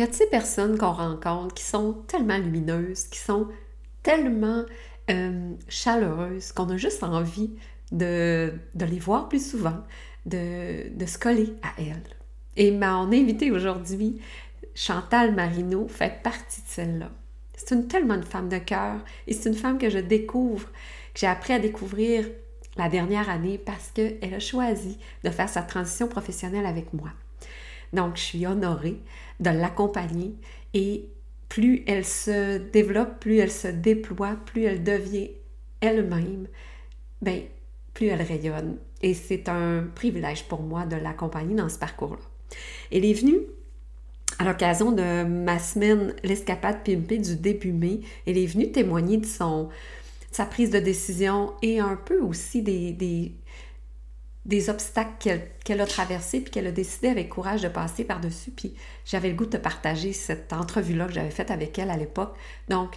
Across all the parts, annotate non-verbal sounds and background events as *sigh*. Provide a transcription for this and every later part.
y a de ces personnes qu'on rencontre qui sont tellement lumineuses, qui sont tellement euh, chaleureuses qu'on a juste envie de, les voir plus souvent, de, de, se coller à elles. Et mon invitée aujourd'hui, Chantal Marino, fait partie de celle-là. C'est une tellement une femme de cœur et c'est une femme que je découvre, que j'ai appris à découvrir la dernière année parce qu'elle a choisi de faire sa transition professionnelle avec moi. Donc, je suis honorée de l'accompagner et plus elle se développe, plus elle se déploie, plus elle devient elle-même, ben, plus elle rayonne. Et c'est un privilège pour moi de l'accompagner dans ce parcours-là. Elle est venue à l'occasion de ma semaine L'escapade pimpée du début mai. Elle est venue témoigner de son, sa prise de décision et un peu aussi des, des, des obstacles qu'elle a traversés puis qu'elle a décidé avec courage de passer par-dessus. Puis j'avais le goût de partager cette entrevue-là que j'avais faite avec elle à l'époque. Donc,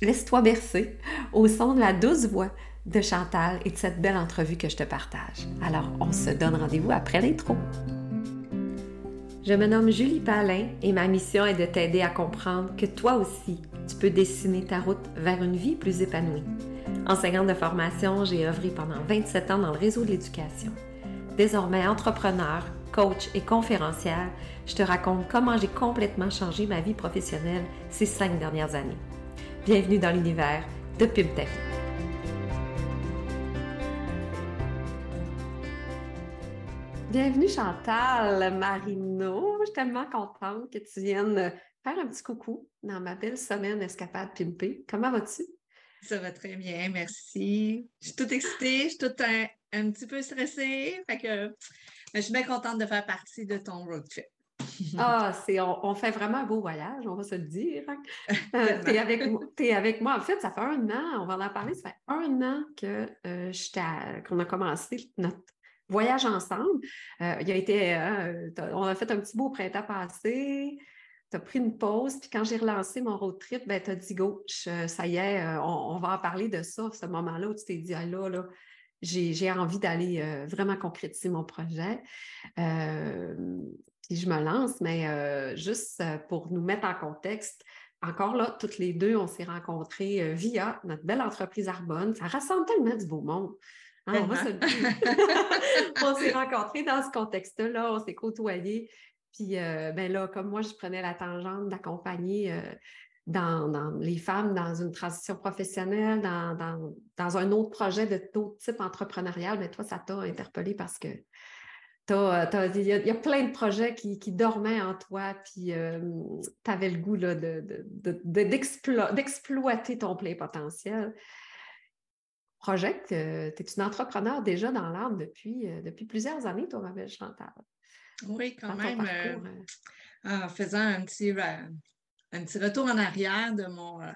laisse-toi bercer au son de la douce voix de Chantal et de cette belle entrevue que je te partage. Alors, on se donne rendez-vous après l'intro. Je me nomme Julie Palin et ma mission est de t'aider à comprendre que toi aussi, tu peux dessiner ta route vers une vie plus épanouie. Enseignante de formation, j'ai œuvré pendant 27 ans dans le réseau de l'éducation. Désormais entrepreneur, coach et conférencière, je te raconte comment j'ai complètement changé ma vie professionnelle ces cinq dernières années. Bienvenue dans l'univers de PubTech. Bienvenue Chantal Marino. Je suis tellement contente que tu viennes faire un petit coucou dans ma belle semaine escapade pimpée. Comment vas-tu? Ça va très bien, merci. Je suis toute excitée, je suis toute un, petit peu stressée. Fait que je suis bien contente de faire partie de ton road trip. ah, c'est, on, fait vraiment un beau voyage, on va se le dire. Hein. *laughs* Euh, tu es, avec, moi. En fait, ça fait un an, on va en parler, ça fait un an que, euh, qu'on a commencé notre voyage ensemble. Euh, il a été, on a fait un petit beau printemps passé tu as pris une pause, puis quand j'ai relancé mon road trip, ben, tu as dit go, ça y est, euh, on, va en parler de ça, ce moment-là où tu t'es dit, ah là, là, j'ai envie d'aller euh, vraiment concrétiser mon projet. Euh, puis je me lance, mais juste pour nous mettre en contexte, encore là, toutes les deux, on s'est rencontrés via notre belle entreprise Arbonne. Ça rassemble tellement du beau monde. Hein, on *laughs* on s'est rencontrés dans ce contexte-là, on s'est côtoyés. Puis euh, ben là, comme moi, je prenais la tangente d'accompagner euh, dans, les femmes dans une transition professionnelle, dans, un autre projet de tout type entrepreneurial, mais toi, ça t'a interpellé parce que il y, a plein de projets qui, dormaient en toi, puis euh, tu avais le goût d'exploiter ton plein potentiel. Projet, tu es une entrepreneur déjà dans l'âme depuis, depuis plusieurs années, toi, ma belle Chantal. Oui, quand même. Euh, hein. en faisant un petit, un petit retour en arrière de mon, euh,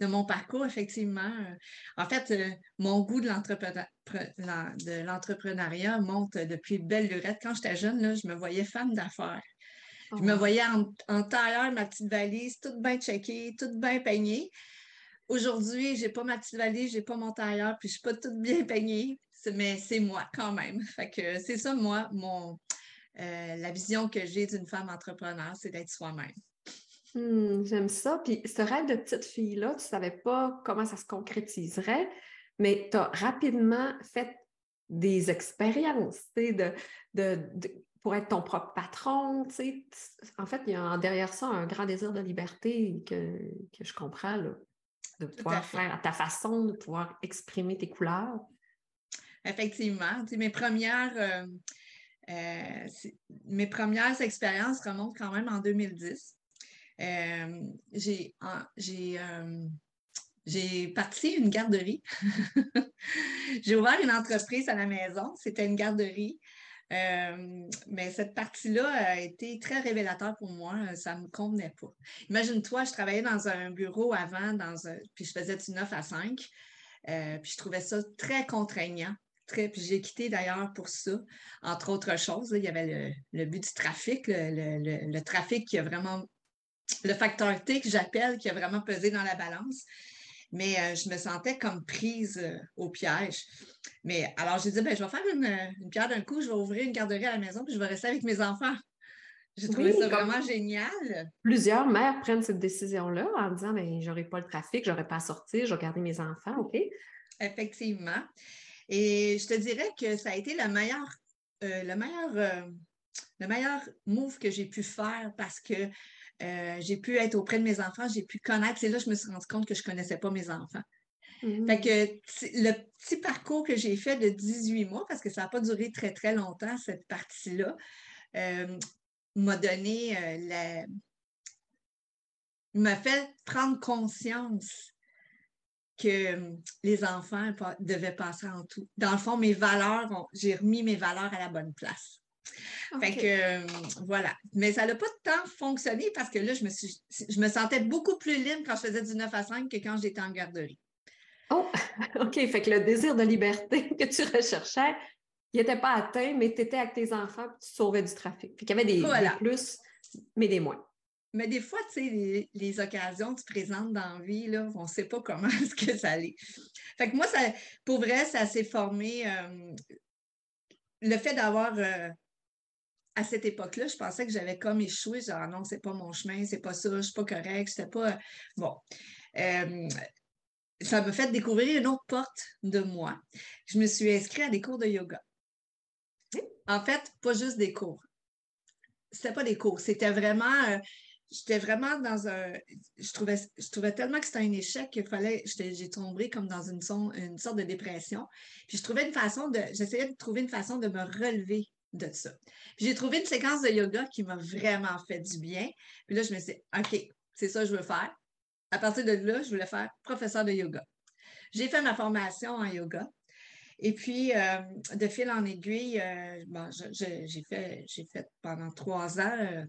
de mon parcours, effectivement. Euh, en fait, mon goût de l'entrepreneuriat monte depuis belle lurette. Quand j'étais jeune, là, je me voyais femme d'affaires. Je me oh. voyais en, en, tailleur, ma petite valise, toute bien checkée, toute bien peignée. Aujourd'hui, je n'ai pas ma petite valise, je n'ai pas mon tailleur, puis je ne suis pas toute bien peignée, mais c'est moi quand même. Fait que c'est ça, moi, mon, euh, la vision que j'ai d'une femme entrepreneur, c'est d'être soi-même. Hmm, j'aime ça. Puis ce rêve de petite fille-là, tu ne savais pas comment ça se concrétiserait, mais tu as rapidement fait des expériences de, pour être ton propre patron. En fait, il y a derrière ça un grand désir de liberté que, je comprends, de pouvoir faire à ta façon, de pouvoir exprimer tes couleurs. Effectivement. mes premières, euh, euh, mes premières expériences remontent quand même en 2010. Euh, j'ai euh, j'ai parti une garderie. *laughs* j'ai ouvert une entreprise à la maison. C'était une garderie. mais cette partie-là a été très révélateur pour moi. Ça ne me convenait pas. Imagine-toi, je travaillais dans un bureau avant, puis je faisais du 9 à 5. puis je trouvais ça très contraignant puis j'ai quitté d'ailleurs pour ça, entre autres choses. il y avait le, but du trafic, le, trafic qui a vraiment, le facteur T que j'appelle, qui a vraiment pesé dans la balance. Mais euh, je me sentais comme prise euh, au piège. Mais alors, j'ai dit, ben, je vais faire une, pierre d'un coup, je vais ouvrir une garderie à la maison, puis je vais rester avec mes enfants. J'ai trouvé ça vraiment génial. Plusieurs mères prennent cette décision-là en disant ben, j'aurai pas le trafic, j'aurai pas à sortir, je vais garder mes enfants, OK? Effectivement. Et je te dirais que ça a été le meilleur, euh, le meilleur, euh, le meilleur move que j'ai pu faire parce que euh, j'ai pu être auprès de mes enfants, j'ai pu connaître. C'est là que je me suis rendu compte que je ne connaissais pas mes enfants. Mmh. Fait que le petit parcours que j'ai fait de 18 mois, parce que ça n'a pas duré très, très longtemps, cette partie-là, m'a donné la. m'a fait prendre conscience que les enfants devaient passer en tout. Dans le fond, mes valeurs, j'ai remis mes valeurs à la bonne place. Fait que voilà. Mais ça n'a pas tant fonctionné parce que là, je me, suis, je me sentais beaucoup plus libre quand je faisais du 9 à 5 que quand j'étais en garderie. Oh, *laughs* OK. Fait que le désir de liberté *laughs* que tu recherchais, il n'était pas atteint, mais tu étais avec tes enfants et tu sauvais du trafic. Puis qu'il y avait des, des plus, mais des moins. Mais des fois, tu sais, les, occasions que tu présentes dans la vie, là, on ne sait pas comment *laughs* est-ce que ça allait. Fait que moi, ça, pour vrai, ça s'est formé. Euh, le fait d'avoir. Euh, à cette époque-là, je pensais que j'avais comme échoué. Genre, ah non, c'est pas mon chemin, c'est pas ça, je suis pas correct, c'était pas. Bon. Euh, ça m'a fait découvrir une autre porte de moi. Je me suis inscrite à des cours de yoga. En fait, pas juste des cours. C'était pas des cours, c'était vraiment j'étais vraiment dans un. Je trouvais, je trouvais tellement que c'était un échec qu'il fallait. J'ai tombé comme dans une, une sorte de dépression. Puis je trouvais une façon de. J'essayais de trouver une façon de me relever de ça. Puis j'ai trouvé une séquence de yoga qui m'a vraiment fait du bien. Puis là, je me suis dit, OK, c'est ça que je veux faire. À partir de là, je voulais faire professeur de yoga. J'ai fait ma formation en yoga. Et puis, euh, de fil en aiguille, euh, j'ai fait, fait pendant trois ans euh,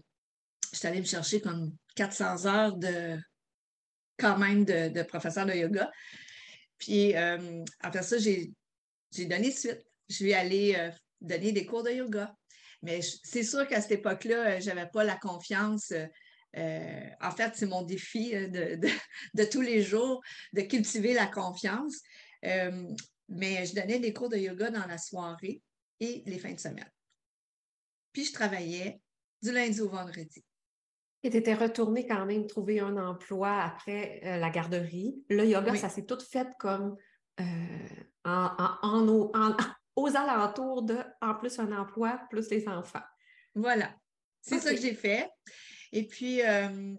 je suis allée me chercher comme 400 heures de quand même de, professeur de yoga. Puis euh, après ça, j'ai donné suite. Je vais aller euh, donner des cours de yoga. Mais c'est sûr qu'à cette époque-là, euh, je n'avais pas la confiance. en fait, c'est mon défi de, de, tous les jours de cultiver la confiance. mais je donnais des cours de yoga dans la soirée et les fins de semaine. Puis je travaillais du lundi au vendredi. Et tu étais retournée quand même trouver un emploi après euh, la garderie. Le yoga, ça s'est tout fait comme euh, en, *laughs* aux alentours de, en plus un emploi, plus les enfants. Voilà. C'est ça que j'ai fait. Et puis, euh,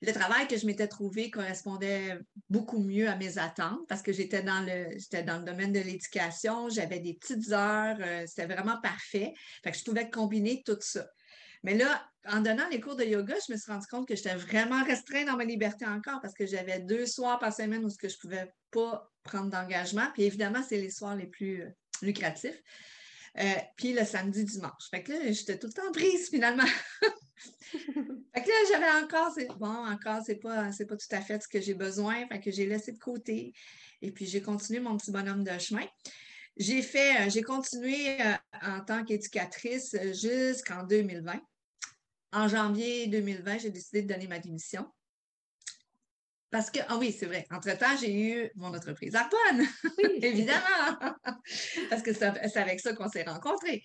le travail que je m'étais trouvé correspondait beaucoup mieux à mes attentes parce que j'étais dans le, j'étais dans le domaine de l'éducation, j'avais des petites heures, c'était vraiment parfait. Fait que je pouvais combiner tout ça. Mais là, en donnant les cours de yoga, je me suis rendu compte que j'étais vraiment restreinte dans ma liberté encore parce que j'avais deux soirs par semaine où je ne pouvais pas prendre d'engagement. Puis évidemment, c'est les soirs les plus euh, lucratifs. Euh, puis le samedi, dimanche. Fait que là, j'étais tout le temps prise finalement. *laughs* fait que là, j'avais encore, bon, encore, c'est pas, c'est pas tout à fait ce que j'ai besoin. Fait que j'ai laissé de côté. Et puis j'ai continué mon petit bonhomme de chemin. J'ai fait, euh, j'ai continué en tant qu'éducatrice jusqu'en 2020. En janvier 2020, j'ai décidé de donner ma démission. Parce que, ah oui, c'est vrai, entre-temps, j'ai eu mon entreprise Arponne, oui. *laughs* évidemment, parce que c'est avec ça qu'on s'est rencontrés.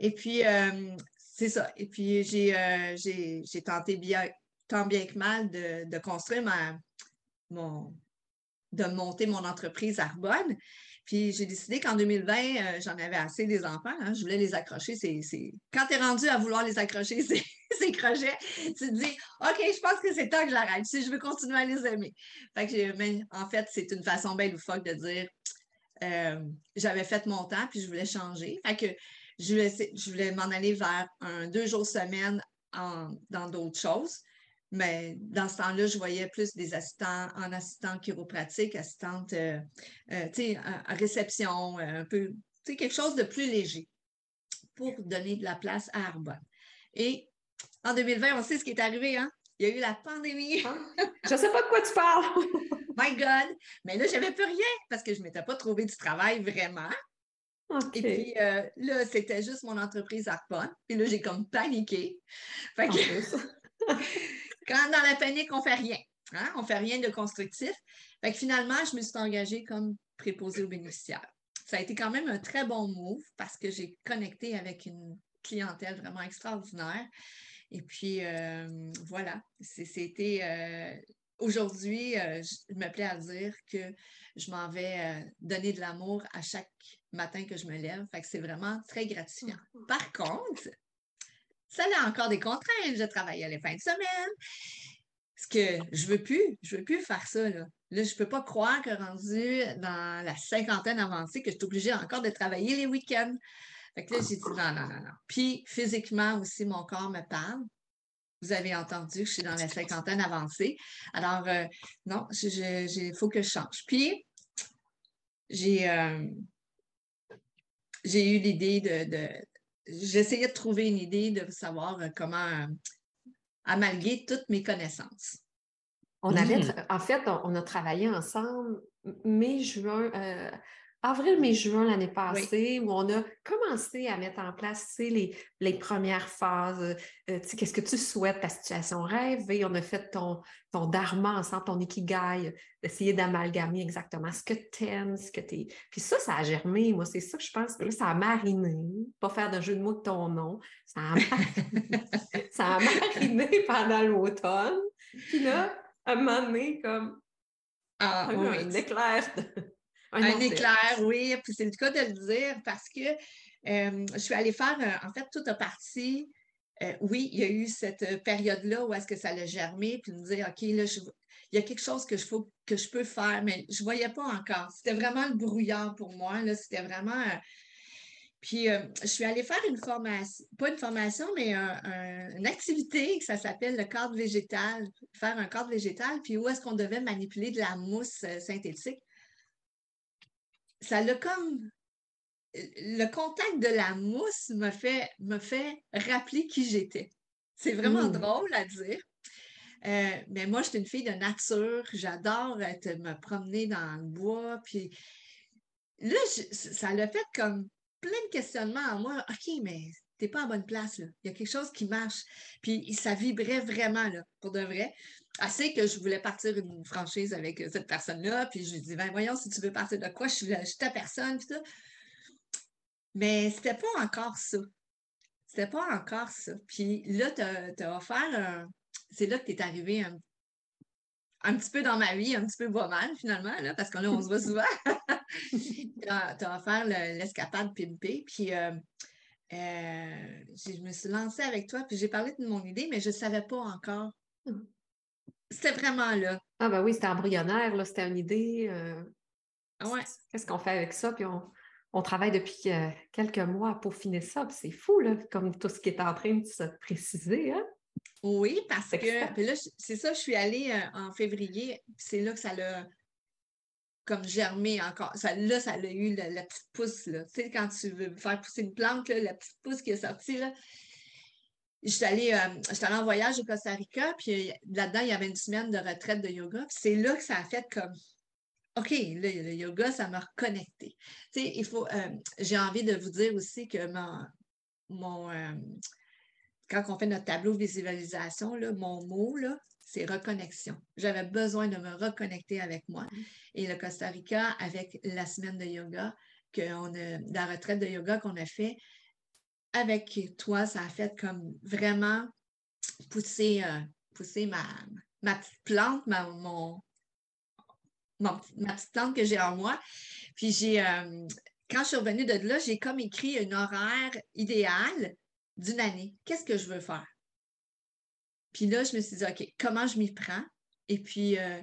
Et puis, euh, c'est ça. Et puis, j'ai euh, tenté bien, tant bien que mal de, construire ma, mon, de monter mon entreprise Arbonne. Puis j'ai décidé qu'en 2020, euh, j'en avais assez des enfants. Hein. je voulais les accrocher. Quand tu es rendu à vouloir les accrocher, *laughs* ces, crochets, tu te dis OK, je pense que c'est temps que j'arrête si je veux continuer à les aimer. Fait que, mais, en fait, c'est une façon belle ou loufoque de dire euh, j'avais fait mon temps puis je voulais changer. Fait que je voulais, je voulais m'en aller vers un deux jours semaine dans d'autres choses. Mais dans ce temps-là, je voyais plus des assistants en assistant chiropratique, assistante, euh, euh, tu sais, à réception, euh, un peu, tu sais, quelque chose de plus léger pour donner de la place à Arbonne. Et en 2020, on sait ce qui est arrivé, hein? Il y a eu la pandémie. Ah, je ne sais pas de quoi tu parles. *laughs* My God! Mais là, je n'avais plus rien parce que je ne m'étais pas trouvé du travail vraiment. Et puis là, c'était juste mon entreprise Arbonne. Puis là, j'ai comme paniqué. Fait que... *laughs* Quand dans la panique, on ne fait rien. Hein? On ne fait rien de constructif. Fait que finalement, je me suis engagée comme préposée aux bénéficiaires. Ça a été quand même un très bon move parce que j'ai connecté avec une clientèle vraiment extraordinaire. Et puis, voilà, c'était aujourd'hui, je me plais à dire que je m'en vais donner de l'amour à chaque matin que je me lève. Fait que c'est vraiment très gratifiant. Mm-hmm. Par contre, ça a encore des contraintes. Je travaille à les fins de semaine. Ce que je veux plus, je veux plus faire ça. Là, là je peux pas croire que rendu dans la cinquantaine avancée, que je suis obligée encore de travailler les week-ends. Fait que là, j'ai dit non, non, non, non. Puis physiquement aussi, mon corps me parle. Vous avez entendu que je suis dans la cinquantaine avancée. Alors, euh, non, il faut que je change. Puis, j'ai euh, j'ai eu l'idée de, J'essayais de trouver une idée de savoir euh, comment amalguer toutes mes connaissances. On avait, mmh. en fait, on, a travaillé ensemble mai-juin, avril, mai, juin l'année passée, où on a commencé à mettre en place les, les premières phases. Euh, qu'est-ce que tu souhaites, ta situation rêve? Et on a fait ton, ton dharma ensemble, ton ikigai, d'essayer d'amalgamer exactement ce que tu aimes, ce que tu es. Puis ça, ça a germé. Moi, c'est ça que je pense. que ça a mariné. Pas faire de jeu de mots de ton nom. Ça a, *laughs* ça a mariné pendant l'automne. Puis là, à un moment donné, comme. Ah, un, oui. un éclair un, éclair, oui. Puis c'est le cas de le dire parce que euh, je suis allée faire, euh, en fait, tout a parti. Euh, oui, il y a eu cette période-là où est-ce que ça a germé, puis me dire, OK, là, il y a quelque chose que je, faut, que je peux faire, mais je ne voyais pas encore. C'était vraiment le brouillard pour moi. Là, c'était vraiment. puis je suis allée faire une formation, pas une formation, mais une activité, ça s'appelle le cadre végétal, faire un cadre végétal, puis où est-ce qu'on devait manipuler de la mousse synthétique ça l'a comme le contact de la mousse me fait, me fait rappeler qui j'étais. C'est vraiment mmh. drôle à dire. Euh, mais moi, je suis une fille de nature. J'adore me promener dans le bois. Puis là, ça l'a fait comme plein de questionnements en moi. OK, mais t'es pas en bonne place. Là. Il y a quelque chose qui marche. Puis ça vibrait vraiment, là, pour de vrai. Assez que je voulais partir une franchise avec euh, cette personne-là. Puis je lui dis, ben voyons, si tu veux partir de quoi, je suis, ta personne. Puis ça. Mais c'était pas encore ça. C'était pas encore ça. Puis là, tu as, offert un... C'est là que tu es arrivé un... un, petit peu dans ma vie, un petit peu pas mal finalement, là, parce là, on se voit souvent. *laughs* tu as, offert l'escapade pimpé. Puis euh, euh, je me suis lancée avec toi, puis j'ai parlé de mon idée, mais je ne savais pas encore. C'était vraiment là. Ah ben oui, c'était embryonnaire, là, c'était une idée. Euh, ah ouais. Qu'est-ce qu'on fait avec ça? Puis on, travaille depuis euh, quelques mois pour finir ça, puis c'est fou, là, comme tout ce qui est en train de se préciser. Hein? Oui, parce que là, c'est ça, je suis allée en février, c'est là que ça l'a comme germer encore. Là, ça a eu la, petite pousse. Là. Tu sais, quand tu veux faire pousser une plante, la petite pousse qui est sortie, là. J'étais allée, euh, en voyage au Costa Rica, puis là-dedans, il y avait une semaine de retraite de yoga. C'est là que ça a fait comme OK, le yoga, ça m'a reconnecté. Tu sais, il faut. Euh, j'ai envie de vous dire aussi que mon. mon euh, quand on fait notre tableau de visualisation, là, mon mot, là, c'est reconnexion. J'avais besoin de me reconnecter avec moi. Mm. Et le Costa Rica, avec la semaine de yoga, a, la retraite de yoga qu'on a fait, avec toi, ça a fait comme vraiment pousser, euh, pousser ma, ma petite plante, ma, mon, ma petite plante que j'ai en moi. Puis j'ai, euh, quand je suis revenue de là, j'ai comme écrit un horaire idéal d'une année. Qu'est-ce que je veux faire? Puis là, je me suis dit, OK, comment je m'y prends? Et puis, euh,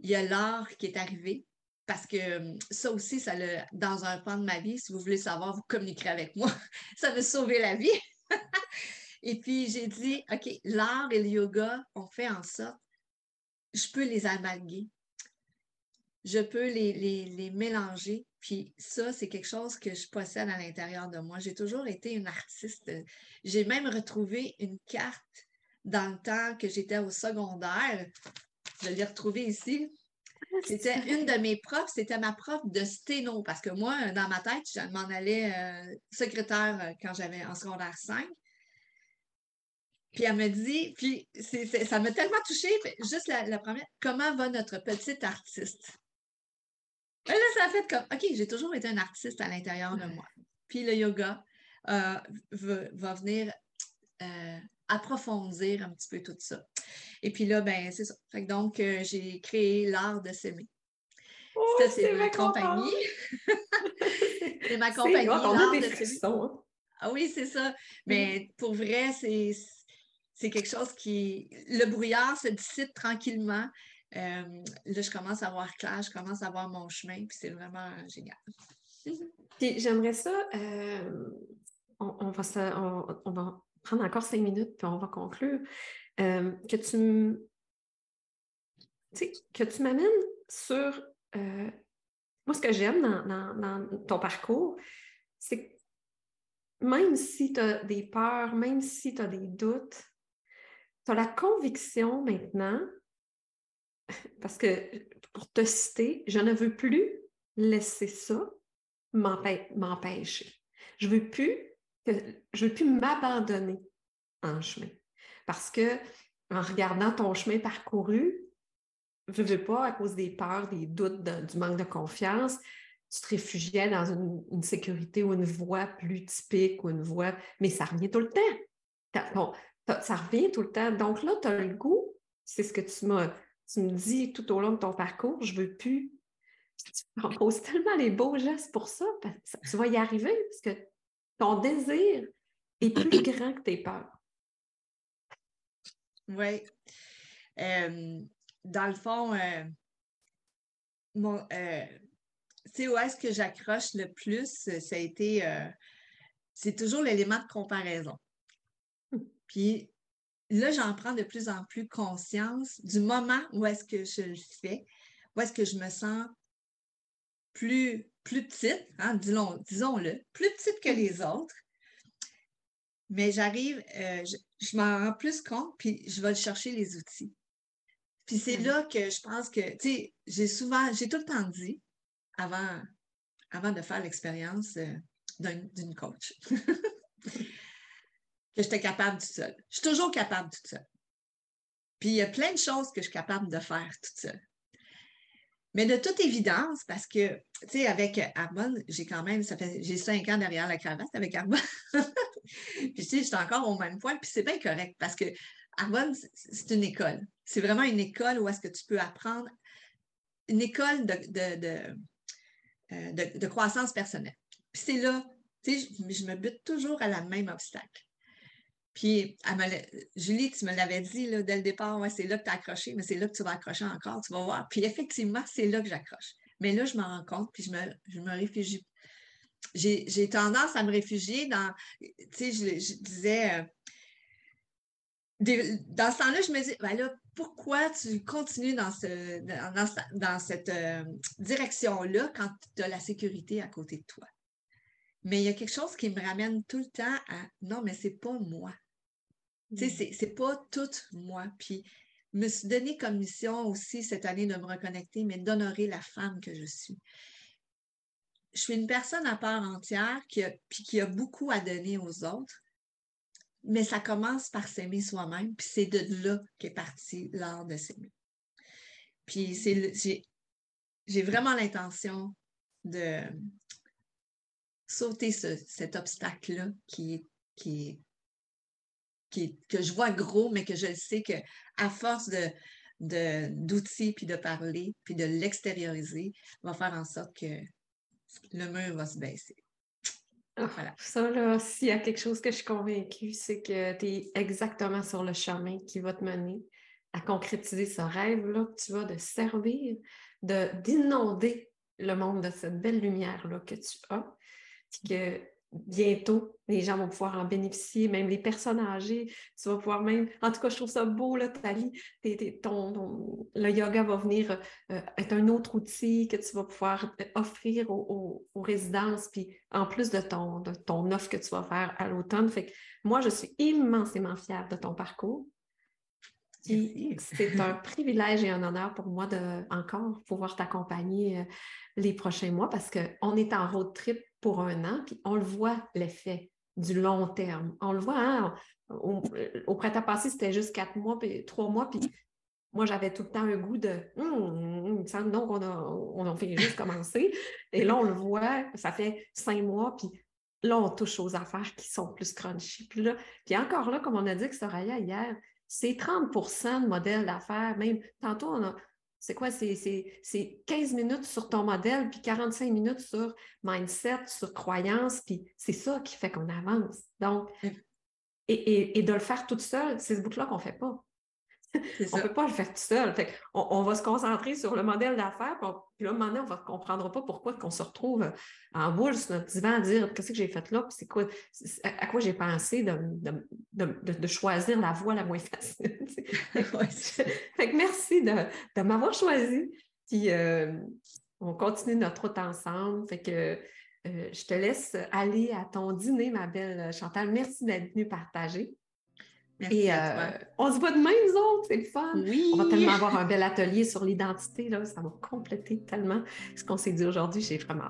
il y a l'art qui est arrivé. Parce que euh, ça aussi, ça le, dans un pan de ma vie, si vous voulez savoir, vous communiquerez avec moi. *laughs* ça m'a sauvé la vie. *laughs* et puis, j'ai dit, OK, l'art et le yoga ont fait en sorte, je peux les amalguer. Je peux les, les mélanger. Puis ça, c'est quelque chose que je possède à l'intérieur de moi. J'ai toujours été une artiste. J'ai même retrouvé une carte dans le temps que j'étais au secondaire. Je l'ai retrouvée ici. C'était une de mes profs, c'était ma prof de sténo, parce que moi, dans ma tête, je m'en allais euh, secrétaire euh, quand j'avais en secondaire 5. Puis elle me dit, puis ça m'a tellement touchée, juste la, première, comment va notre petite artiste? Et là, ça a fait comme, OK, j'ai toujours été un artiste à l'intérieur de moi. Puis le yoga euh, va, venir approfondir un petit peu tout ça. Et puis là, ben, c'est ça. donc, euh, j'ai créé l'art de s'aimer. Oh, ça, c'est ma compagnie. c'est ma compagnie. *laughs* l'art de s'aimer. Hein. Ah oui, c'est ça. Mais pour vrai, c'est, c'est quelque chose qui. Le brouillard se dissipe tranquillement. Euh, là, je commence à voir clair, je commence à voir mon chemin, puis c'est vraiment génial. puis j'aimerais ça, euh, on, va on, va prendre encore cinq minutes, puis on va conclure. Euh, que tu que tu m'amènes sur. moi, ce que j'aime dans, dans, ton parcours, c'est que même si tu as des peurs, même si tu as des doutes, tu as la conviction maintenant *laughs* parce que pour te citer, je ne veux plus laisser ça m'empêcher. Je veux plus que je veux plus m'abandonner en chemin. Parce que en regardant ton chemin parcouru, je ne veux pas, à cause des peurs, des doutes, du manque de confiance, tu te réfugiais dans une, sécurité ou une voie plus typique ou une voie, mais ça revient tout le temps. ça revient tout le temps. Donc là, tu as le goût, c'est ce que tu me dis tout au long de ton parcours, je veux plus. Tu proposes tellement les beaux gestes pour ça, tu vas y arriver parce que ton désir est plus *clears throat* grand que tes peurs. Oui. Euh, dans le fond, euh, mon, euh, où est-ce que j'accroche le plus, ça a été, c'est toujours l'élément de comparaison. Hmm. Puis là, j'en prends de plus en plus conscience du moment où est-ce que je le fais, où est-ce que je me sens plus, plus petite, hein, disons-le, plus petite que les autres. Mais j'arrive, euh, je, m'en rends plus compte, puis je vais chercher les outils. Puis c'est là que je pense que, tu sais, j'ai souvent, j'ai tout le temps dit, avant, avant de faire l'expérience euh, d'une coach, *laughs* que j'étais capable toute seule. Je suis toujours capable toute seule. Puis il y a plein de choses que je suis capable de faire toute seule. Mais de toute évidence, parce que, tu sais, avec Arbonne, j'ai quand même, ça fait, j'ai cinq ans derrière la cravate avec Arbonne. *laughs* puis, tu sais, j'étais encore au même point, puis c'est bien correct, parce que Arbonne, c'est une école. C'est vraiment une école où est-ce que tu peux apprendre, une école de, de, de, euh, croissance personnelle. Puis c'est là, tu sais, je, je me bute toujours à la même obstacle. Puis, Julie, tu me l'avais dit là, dès le départ, ouais, c'est là que tu as accroché, mais c'est là que tu vas accrocher encore, tu vas voir. Puis effectivement, c'est là que j'accroche. Mais là, je m'en rends compte, puis je me, je me réfugie. J'ai tendance à me réfugier dans, tu sais, je, disais, euh, dans ce temps-là, je me dis, ben là, pourquoi tu continues dans, ce, dans, cette euh, direction-là quand tu as la sécurité à côté de toi? Mais il y a quelque chose qui me ramène tout le temps à non, mais c'est pas moi. Tu sais, mm. c'est pas tout moi. Puis, me suis donné comme mission aussi cette année de me reconnecter, mais d'honorer la femme que je suis. Je suis une personne à part entière qui a, puis qui a beaucoup à donner aux autres, mais ça commence par s'aimer soi-même, puis c'est de là qu'est parti l'art de s'aimer. Puis j'ai vraiment l'intention de sauter cet obstacle-là qui qui est que je vois gros, mais que je sais qu'à force de, d'outils, puis de parler, puis de l'extérioriser, va faire en sorte que le mur va se baisser. Ah, voilà. Ça, là, s'il y a quelque chose que je suis convaincue, c'est que tu es exactement sur le chemin qui va te mener à concrétiser ce rêve-là que tu vas de servir, de, d'inonder le monde de cette belle lumière-là que tu as, puis que bientôt, les gens vont pouvoir en bénéficier, même les personnes âgées. Tu vas pouvoir même. En tout cas, je trouve ça beau, là, Tali. ton, le yoga va venir euh, être un autre outil que tu vas pouvoir euh, offrir aux, résidences, puis en plus de ton, de ton offre que tu vas faire à l'automne. Fait que moi, je suis immensément fière de ton parcours. C'est un privilège et un honneur pour moi de encore pouvoir t'accompagner euh, les prochains mois parce qu'on est en road trip pour un an, puis on le voit l'effet du long terme. On le voit, hein, au, printemps passé, c'était juste quatre mois, puis trois mois, puis moi, j'avais tout le temps un goût de hum, il me semble donc on a, on a fait juste commencer. Et là, on le voit, ça fait cinq mois, puis là, on touche aux affaires qui sont plus crunchy. Puis, là, puis encore là, comme on a dit que Soraya hier, c'est 30% de modèle d'affaires. Même tantôt, on a, c'est quoi? C'est 15 minutes sur ton modèle, puis 45 minutes sur mindset, sur croyance, puis c'est ça qui fait qu'on avance. Donc, et, et, de le faire toute seule, c'est ce bout-là qu'on ne fait pas on ne peut pas le faire tout seul. on, va se concentrer sur le modèle d'affaires, puis, là, un on ne comprendra pas pourquoi qu'on se retrouve en boule sur notre divan à dire qu'est-ce que j'ai fait là, c'est quoi, à, quoi j'ai pensé de, choisir la voie la moins facile. *laughs* fait merci de, m'avoir choisi. Puis euh, on continue notre route ensemble. Fait que euh, je te laisse aller à ton dîner, ma belle Chantal. Merci d'être venue partager. Et euh, on se voit demain, nous autres, c'est le fun. Oui. On va tellement avoir un bel atelier sur l'identité, là, ça va compléter tellement ce qu'on s'est dit aujourd'hui, j'ai vraiment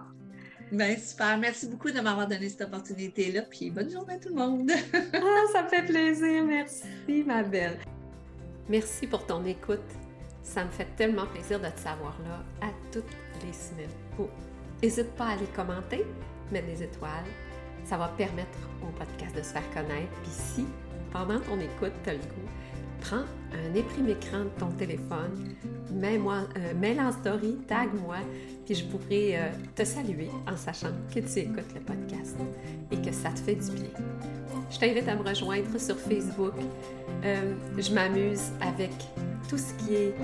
Bien, super. Merci beaucoup de m'avoir donné cette opportunité-là. Puis bonne journée à tout le monde. *laughs* ah, ça me fait plaisir. Merci, ma belle. Merci pour ton écoute. Ça me fait tellement plaisir de te savoir là à toutes les semaines. N'hésite pas à aller commenter, mettre des étoiles. Ça va permettre au podcast de se faire connaître. Puis si pendant ton écoute, tu as le prends un écran de ton téléphone, mets-moi, euh, mets en story, tag-moi, puis je pourrai euh, te saluer en sachant que tu écoutes le podcast et que ça te fait du bien. Je t'invite à me rejoindre sur Facebook. Euh, je m'amuse avec tout ce qui est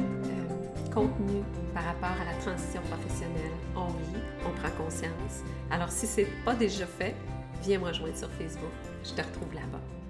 contenu par rapport à la transition professionnelle. On rit, on prend conscience. Alors si ce n'est pas déjà fait, viens me rejoindre sur Facebook. Je te retrouve là-bas.